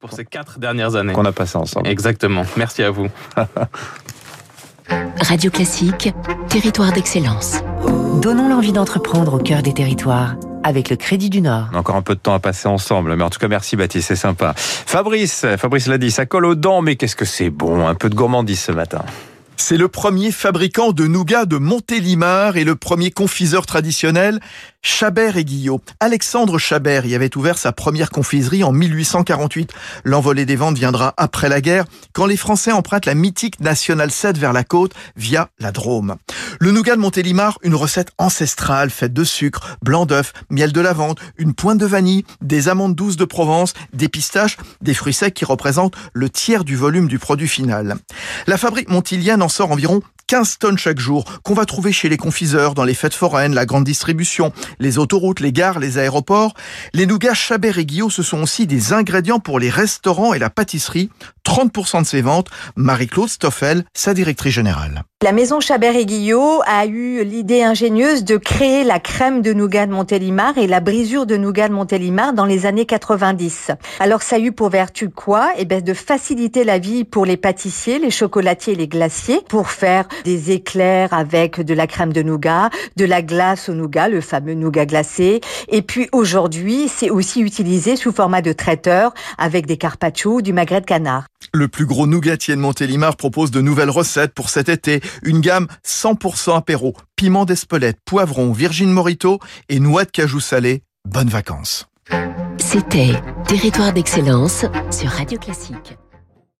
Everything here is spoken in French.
pour ces quatre dernières années. Qu'on a passé ensemble. Exactement. Merci à vous. Radio Classique, territoire d'excellence. Donnons l'envie d'entreprendre au cœur des territoires avec le Crédit du Nord. Encore un peu de temps à passer ensemble, mais en tout cas merci Baptiste, c'est sympa. Fabrice, Fabrice l'a dit, ça colle aux dents, mais qu'est-ce que c'est bon, un peu de gourmandise ce matin. C'est le premier fabricant de nougat de Montélimar et le premier confiseur traditionnel, Chabert et Guillot. Alexandre Chabert y avait ouvert sa première confiserie en 1848. L'envolée des ventes viendra après la guerre, quand les Français empruntent la mythique Nationale 7 vers la côte via la Drôme. Le nougat de Montélimar, une recette ancestrale faite de sucre, blanc d'œuf, miel de lavande, une pointe de vanille, des amandes douces de Provence, des pistaches, des fruits secs qui représentent le tiers du volume du produit final. La fabrique montilienne en sort environ 15 tonnes chaque jour qu'on va trouver chez les confiseurs, dans les fêtes foraines, la grande distribution, les autoroutes, les gares, les aéroports. Les nougats Chabert et Guillot, ce sont aussi des ingrédients pour les restaurants et la pâtisserie. 30% de ces ventes. Marie-Claude Stoffel, sa directrice générale. La maison Chabert et Guillot a eu l'idée ingénieuse de créer la crème de nougat de Montélimar et la brisure de nougat de Montélimar dans les années 90. Alors ça a eu pour vertu quoi? Eh ben de faciliter la vie pour les pâtissiers, les chocolatiers et les glaciers pour faire des éclairs avec de la crème de nougat, de la glace au nougat, le fameux nougat glacé. Et puis aujourd'hui, c'est aussi utilisé sous format de traiteur avec des carpaccio, du magret de canard. Le plus gros nougatier de Montélimar propose de nouvelles recettes pour cet été. Une gamme 100% apéro, piment d'Espelette, poivron, virgin morito et noix de cajou salé. Bonnes vacances. C'était Territoire d'excellence sur Radio Classique.